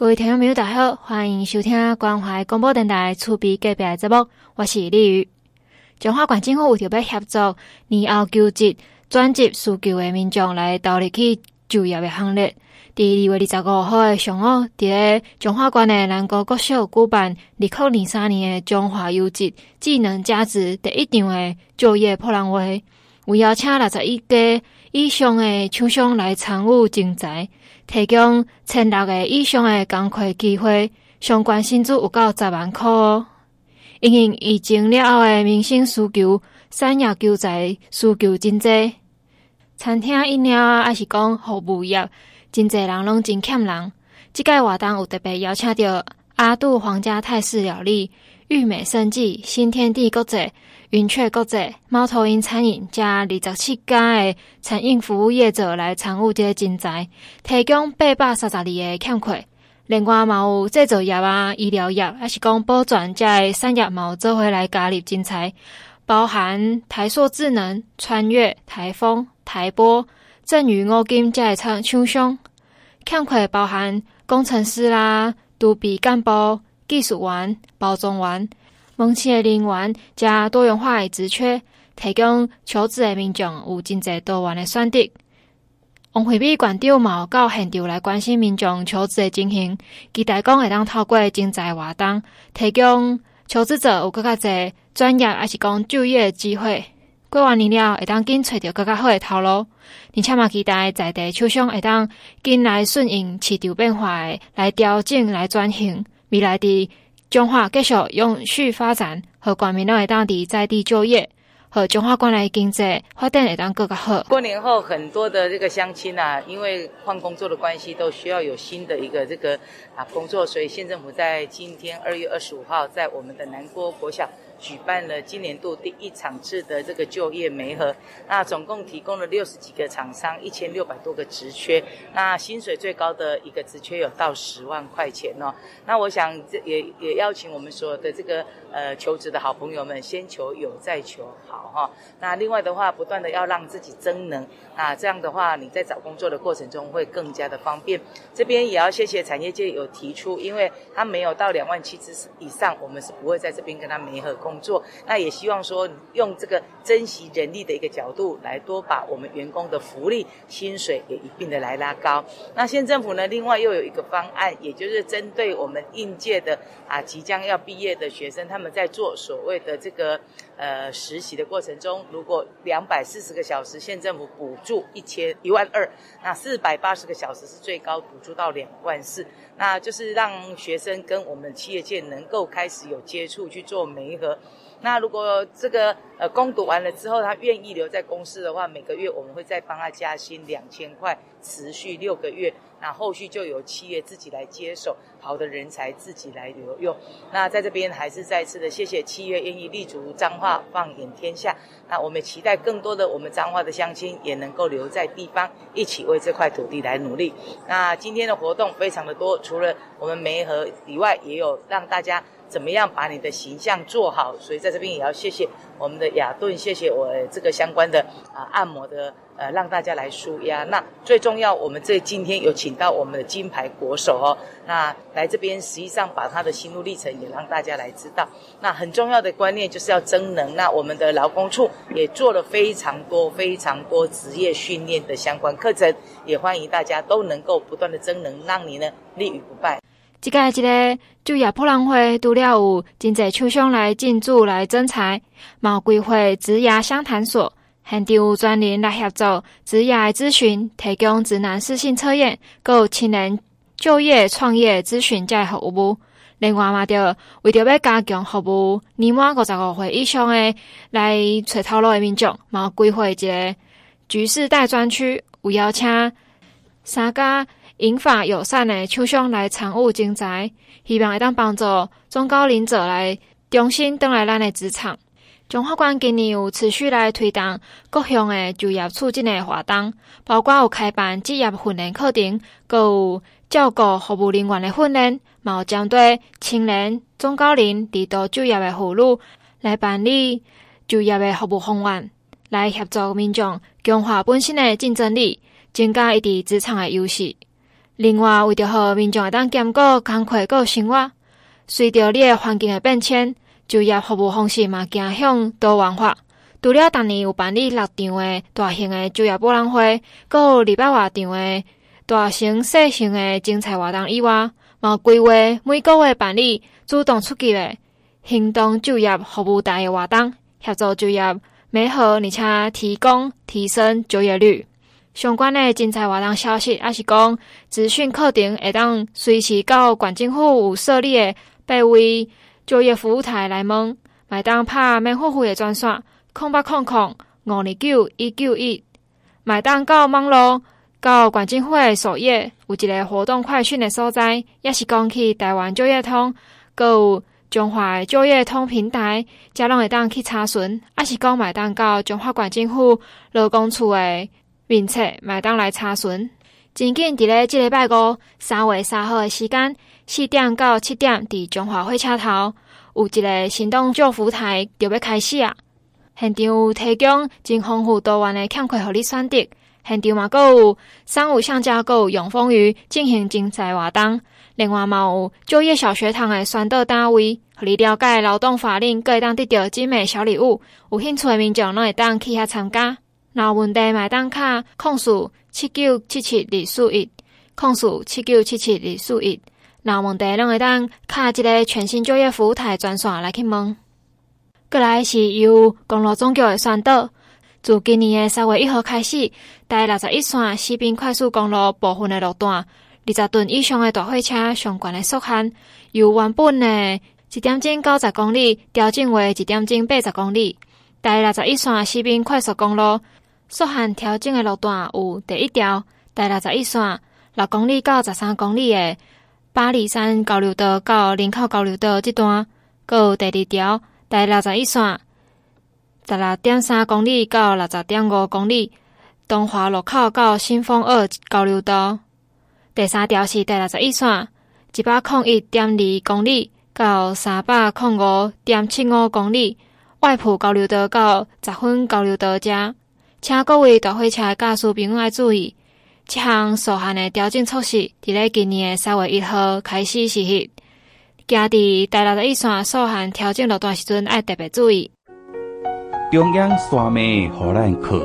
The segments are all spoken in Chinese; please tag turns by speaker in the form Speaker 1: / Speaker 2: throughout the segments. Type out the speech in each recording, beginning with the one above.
Speaker 1: 各位听众朋友，大家好，欢迎收听关怀广播电台厝边隔壁的节目，我是李宇。彰化县政府为着要协助年后求职转职需求的民众来投入去就业的行列，第二月二十五号的上午，在中华县的南高国小举办二零二三年的中华优质技能价值第一场的就业博览会，有邀请六十一家以上的厂商来参与征才。提供千六个以上的工课机会，相关薪资有到十万块哦。因应疫情了后的民生需求，产业求职需求真济，餐厅饮料啊，还是讲服务业，真济人拢真欠人。这届活动有特别邀请到阿杜皇家泰式料理、玉美生技、新天地国际、云雀国际、猫头鹰餐饮加二十七家的餐饮服务业者来参与这个征才，提供八百三十二个欠款。另外嘛有制造业啊、医疗业，还是讲保全这产业嘛有做伙来加入征才，包含台塑智能、穿越、台风、台玻、正宇五金这个厂厂商，欠款包含工程师啦、督笔干部。技术员、包装员、门市的人员加多元化的职缺，提供求职的民众有真济多元的选择。王惠美县长嘛有到现场来关心民众求职的情形，期待讲会当透过征才活动，提供求职者有更加侪专业，还是讲就业的机会。过完年了，会当紧找到更加好的头路。而且嘛期待在地厂商会当紧来顺应市场变化的来调整来转型。未来的中化继续永续发展，和国民会当地在地就业，和中化县内经济发展会当更加好。
Speaker 2: 过年后，很多的这个乡亲啊，因为换工作的关系，都需要有新的一个这个啊工作，所以县政府在今天二月二十五号，在我们的南郭国小。举办了今年度第一场次的这个就业媒合，那总共提供了六十几个厂商，一千六百多个职缺，那薪水最高的一个职缺有到十万块钱哦。那我想这也也邀请我们所有的这个呃求职的好朋友们，先求有再求好哈。那另外的话，不断的要让自己增能，那这样的话你在找工作的过程中会更加的方便。这边也要谢谢产业界有提出，因为他没有到两万七之以上，我们是不会在这边跟他媒合工工作，那也希望说用这个珍惜人力的一个角度来多把我们员工的福利、薪水也一并的来拉高。那县政府呢，另外又有一个方案，也就是针对我们应届的啊即将要毕业的学生，他们在做所谓的这个呃实习的过程中，如果两百四十个小时，县政府补助一千一万二，那四百八十个小时是最高补助到两万四，那就是让学生跟我们企业界能够开始有接触去做媒合。那如果这个呃攻读完了之后，他愿意留在公司的话，每个月我们会再帮他加薪两千块，持续六个月。那后续就由企业自己来接手，好的人才自己来留用。那在这边还是再次的谢谢企业愿意立足彰化，放眼天下。那我们期待更多的我们彰化的乡亲也能够留在地方，一起为这块土地来努力。那今天的活动非常的多，除了我们梅河以外，也有让大家。怎么样把你的形象做好？所以在这边也要谢谢我们的雅顿，谢谢我这个相关的啊按摩的呃，让大家来舒压。那最重要，我们这今天有请到我们的金牌国手哦，那来这边实际上把他的心路历程也让大家来知道。那很重要的观念就是要增能。那我们的劳工处也做了非常多非常多职业训练的相关课程，也欢迎大家都能够不断的增能，让你呢立于不败。
Speaker 1: 即个这个就业博览会，除了有真济厂商来进驻来征才，嘛有规划职涯相谈所，现场有专人来协助职涯咨询，提供职能适性测验，还有青年就业创业咨询这服务。另外嘛，着为着要加强服务年满五十五岁以上的来找头路的民众，嘛有规划一个橘世代专区，有邀请三家。引发友善的厂商来参与征才，希望会当帮助中高龄者来重新登来咱的职场。彰化县今年有持续来推动各项的就业促进的活动，包括有开办职业训练课程，阁有照顾服务人员的训练，嘛有针对青年、中高龄低度就业的妇女来办理就业的服务方案，来协助民众强化本身的竞争力，增加伊伫职场的优势。另外，为着好民众会当兼顾工课个生活，随着你个环境的变迁，就业服务方式嘛，走向多元化。除了逐年有办理六场的大型的就业博览会，搁有二百外场的大型细型的精彩活动以外，嘛规划每个月办理主动出击的行动就业服务台的活动，协助就业媒合，而且提供提升就业率。相关的精彩活动消息，也是讲资讯课程会当随时到县政府有设立的八位就业服务台来问，买当拍免付费的专线空八空空五二九一九一，买当到网络到县政府的首页有一个活动快讯的所在，也是讲去台湾就业通，搁有中华就业通平台，加拢会当去查询，也是讲买当到中华县政府劳工处的。并且麦当来查询，仅仅伫咧，即礼拜五三月三号的时间，四点到七点，伫中华火车头有一个行动就服台就要开始啊！现场有提供真丰富多元的欠课互你选择，现场嘛阁有商务橡胶，阁有永丰鱼进行精彩活动。另外嘛有就业小学堂的宣导单位，互你了解劳动法令，阁会当得到精美小礼物。有兴趣的民众拢会当去遐参加。若有问题，买单卡控诉七九七七二四一，控诉七九七七二四一。若有问题，拢会当卡一个全新就业服务台专线来去问。过来是由公路总局的宣导，自今年的三月一号开始，台六十一线西滨快速公路部分的路段，二十吨以上的大货车上悬的速限，由原本的一点钟九十公里调整为一点钟八十公里。台六十一线西滨快速公路。速限调整的路段有第一条，台六十一线六公里到十三公里的八里山交流道到林口交流道这段；阁有第二条，台六十一线十六点三公里到六十点五公里东华路口到新丰二交流道；第三条是台六十一线一百零一点二公里到三百零五点七五公里外埔交流道到十分交流道这。请各位大货车驾驶朋友来注意，这项速限的调整措施，伫咧今年的三月一号开始实行。行伫台六十一线速限调整路段时阵，爱特别注意。
Speaker 3: 中央山脉互咱靠，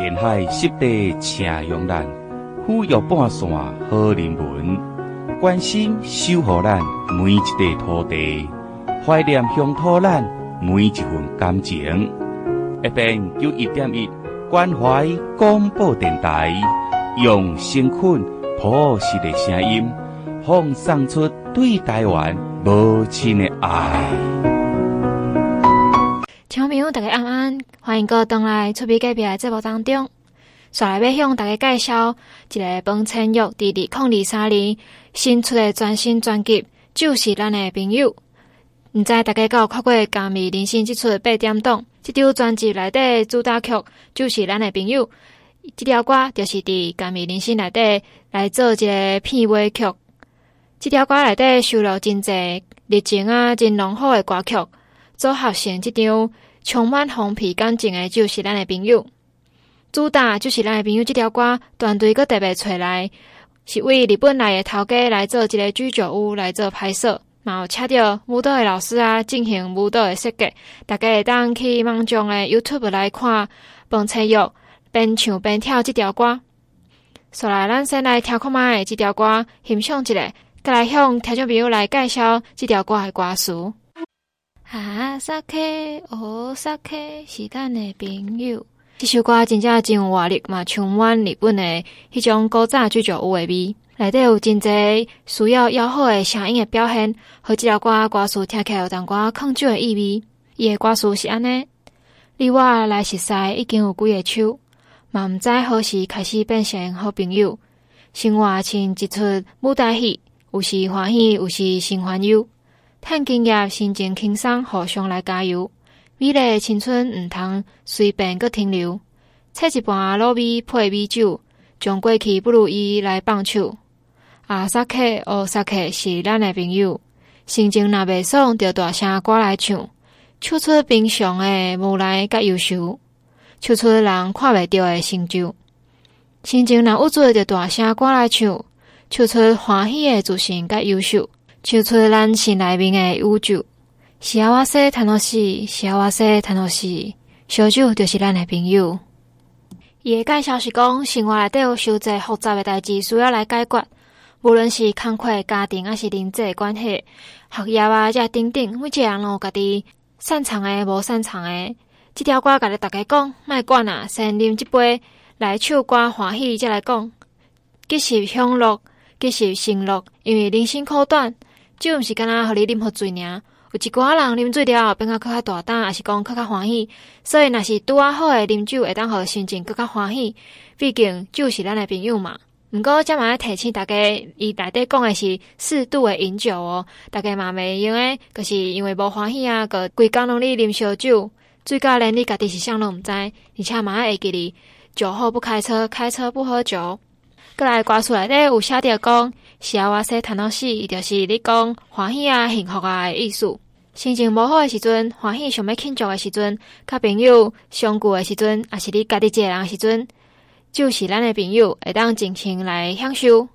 Speaker 3: 沿海湿地请用咱，富裕半山好人文，关心守护咱每一块土地，怀念乡土咱每一份感情。一边就一点一。关怀广播电台，用诚恳朴实的声音，奉送出对台湾母亲的爱。
Speaker 1: 听众朋友，大家安安，欢迎各位登来出边隔壁的节目当中。再来要向大家介绍一个彭千玉弟弟控二三年新出的全新专辑，就是咱的朋友。毋知大家有看过《甘美人生》这出八点档？这张专辑内底主打曲就是咱的朋友，这条歌就是伫《甘美人生》内底来做一个片尾曲。这条歌内底收录真侪热情啊，真浓厚的歌曲，组合成这张充满红皮感情的，就是咱的朋友。主打就是咱的朋友，这条歌团队阁特别找来，是为日本来的头家来做一个居酒屋来做拍摄。然后请到舞蹈的老师啊，进行舞蹈的设计。大家会当去网上的 YouTube 来看，房千玉边唱边跳这条歌。所来，咱先来听看麦这条歌，欣赏一下，再来向听众朋友来介绍这条歌的歌词。啊，萨克哦，萨克是咱的朋友。这首歌真正真有活力嘛，充满日本的迄种古早居酒屋的味。内底有真侪需要要好的声音诶表现，和即条歌歌词听起来有淡薄抗拒诶意味。伊诶歌词是安尼：你我来熟悉已经有几个秋，嘛毋知何时开始变成好朋友。生活像一出舞台戏，有时欢喜，有时心烦忧。趁今夜心情轻松，互相来加油。美丽诶青春毋通随便阁停留，切一盘卤味配米酒，将过去不如意来放手。啊，萨克哦，萨克是咱的朋友。心情若袂爽，就大声歌来唱，唱出平常的无奈甲忧愁，唱出人看袂到的成就。心情若郁卒，就大声歌来唱， 唱出欢喜的自信甲优秀，唱出咱心内面的宇宙。幸せ楽しい，幸せ楽しい，烧酒就是咱的朋友。伊个介绍是讲，生活内底有许济复杂的代志需要来解决， 无论是工课、家庭，还是人际关系、学业啊，遮等等，每一个人拢有家己擅长的，无擅长的。即条歌甲你大家讲，卖管啊，先啉一杯来唱歌欢喜，再来讲。继续享乐，继续行乐，因为人生苦短，酒毋是干那互你啉喝醉尔。有一寡人啉醉了变较较大胆，还是讲较较欢喜。所以若是拄啊好诶啉酒，会当互心情更较欢喜。毕竟酒是咱诶朋友嘛。毋过则嘛要提醒大家，伊内底讲诶是适度诶饮酒哦。大家嘛袂用诶，就是因为无欢喜啊，个规工拢咧啉烧酒。最高连你家己是啥拢毋知，而且嘛爱会记哩，酒后不开车，开车不喝酒。过来歌词内底有写着讲，幸せ楽しい，就是你讲欢喜啊、幸福啊诶意思。心情无好诶时阵，欢喜想要庆祝诶时阵，甲朋友相聚诶时阵，也是你家己一个人诶时阵， 就是咱诶朋友会当尽情来享受。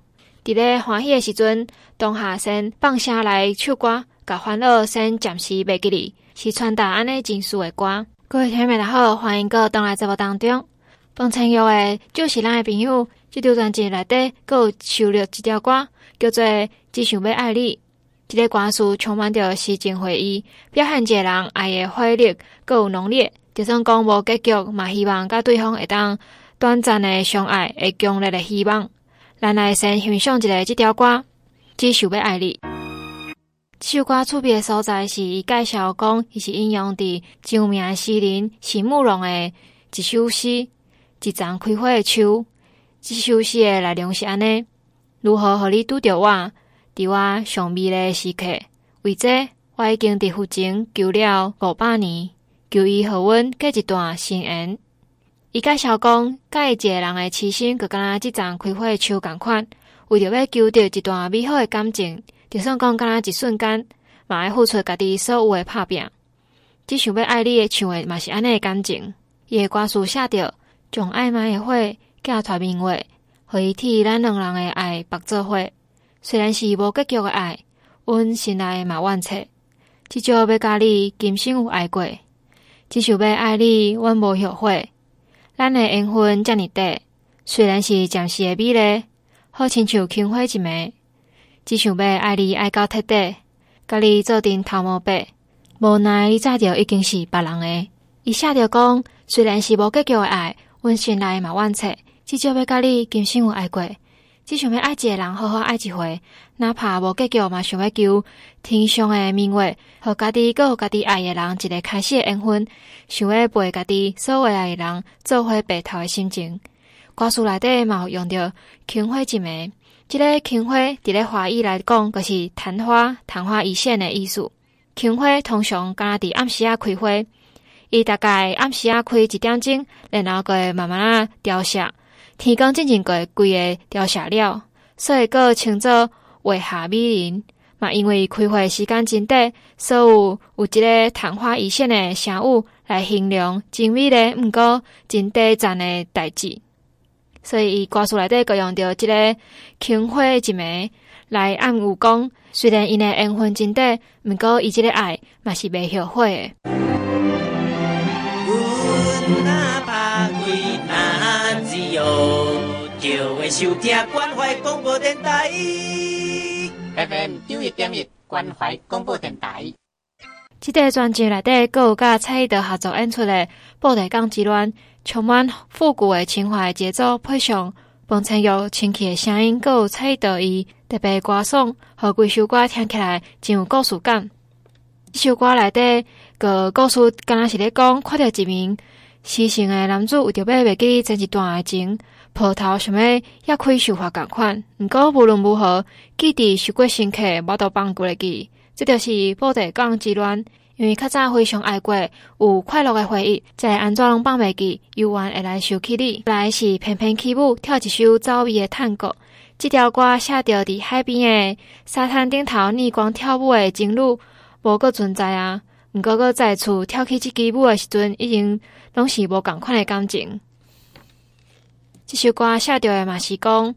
Speaker 1: 伫咧欢喜诶时阵，当下先放声来唱歌，甲欢乐先暂时袂记哩。是传达安尼情绪诶歌。各位听众大家好，欢迎各位登来节目当中。彭程佑的就是咱诶朋友，即张专辑内底阁有收录一条歌，叫做《只想要爱你》。即个歌词充满着诗情画意，表现一个人爱诶火力阁有浓烈。就算讲无结局，嘛希望甲对方会当短暂的相爱，会强烈的希望。咱来先欣赏一下这条歌，《只想要爱你》。这首歌出别的所在是伊介绍讲，伊是引用伫著名诗人席慕蓉的一首诗《一丛开花的树》。这首诗的内容是安尼：如何互你拄着我，伫我上美丽的时刻？为这，我已经伫附近求了五百年，求伊互阮结一段心缘。伊介绍讲，甲伊一个人诶痴心，就敢若即丛开花的树共款，为着要求着一段美好诶感情。就算讲敢若一瞬间，嘛爱付出家己所有诶打拼，只想要爱你诶唱诶嘛是安尼诶感情。伊诶歌词写着，将暧昧诶花寄托明月，互伊替咱两人诶爱白做伙。虽然是无结局诶爱，阮心内嘛愿切，至少要甲你今生有爱过。只想要爱你，阮无后悔。咱诶缘分遮尔短，虽然是暂时诶美丽，好亲像轻花一枚。只想要爱你爱到彻底，甲你做阵头毛白。无奈你早就已经是别人诶。伊写着讲，虽然是无结局诶爱，阮心内嘛愿切，至少要甲你今生有爱过。只想要爱一个人，好好爱一回，哪怕无结局嘛，想要求天上的明月，互家己阁互家己爱的人一个开始诶缘分，想要陪家己所有爱诶人做伙白头诶心情。歌词内底嘛有用着琼花一枚。即个琼花，伫咧华语来讲，就是昙花，昙花一现的意思。琼花通常敢若伫暗时啊开花，伊大概暗时啊开一点钟，然后个慢慢啊凋谢。天光渐渐个规个凋谢了，所以个称作月下美人。嘛，因为开花时间真短，所以有，有一个昙花一现的成语来形容真美丽，毋过真短暂的代志。所以，伊歌词内底个用着即个轻花一枚来暗喻讲，虽然因诶缘分真短，毋过伊即个爱嘛是袂后悔诶。即个专辑内底，有甲蔡依德合作演出的《布袋港之恋》。充满复古的情怀节奏，配上彭程佑清气的声音，有蔡依德伊特别歌颂，和几首歌听起来真有故事感。这首歌内底个故事，敢若是咧讲，看到一名失信的男子，为着要袂记前一段诶情，抱头想要也可以受罚共款。毋过无论如何，记忆受过深刻，无都放过来记。这就是布袋港之恋。因为较早非常爱过，有快乐的回忆，才会安怎拢放袂记，犹原会来想起你。来是翩翩起舞，跳一首走味的探戈。这条歌写着伫海边的沙滩顶头逆光跳舞的情侣，无阁存在啊。毋过阁再次跳起即支舞的时阵，已经拢是无共款的感情。即首歌写着的嘛是讲，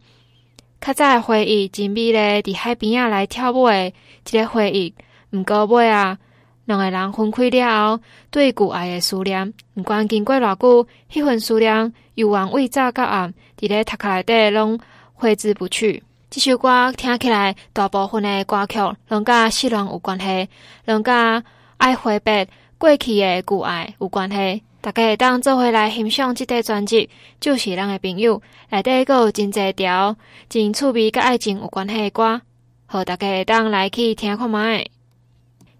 Speaker 1: 较早诶回忆真美丽，伫海边仔来跳舞的即个回忆。毋过尾啊，两个人分开了后，对旧爱的思念，毋管经过偌久，迄份思念犹原为早到暗，伫咧头壳内底拢挥之不去。即首歌听起来，大部分的歌曲拢甲失恋有关系，拢甲爱回别过去的旧爱有关系。大家会当做伙来欣赏这张专辑，就是咱的朋友内底阁有真侪条真趣味甲爱情有关系的歌，好，大家会当来去听看觅。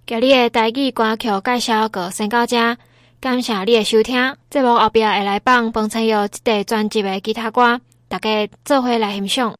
Speaker 1: 今日的台语歌曲介绍阁先到这，感谢你的收听。节目后壁会来放《风吹雨》这张专辑的其他歌，大家做伙来欣赏。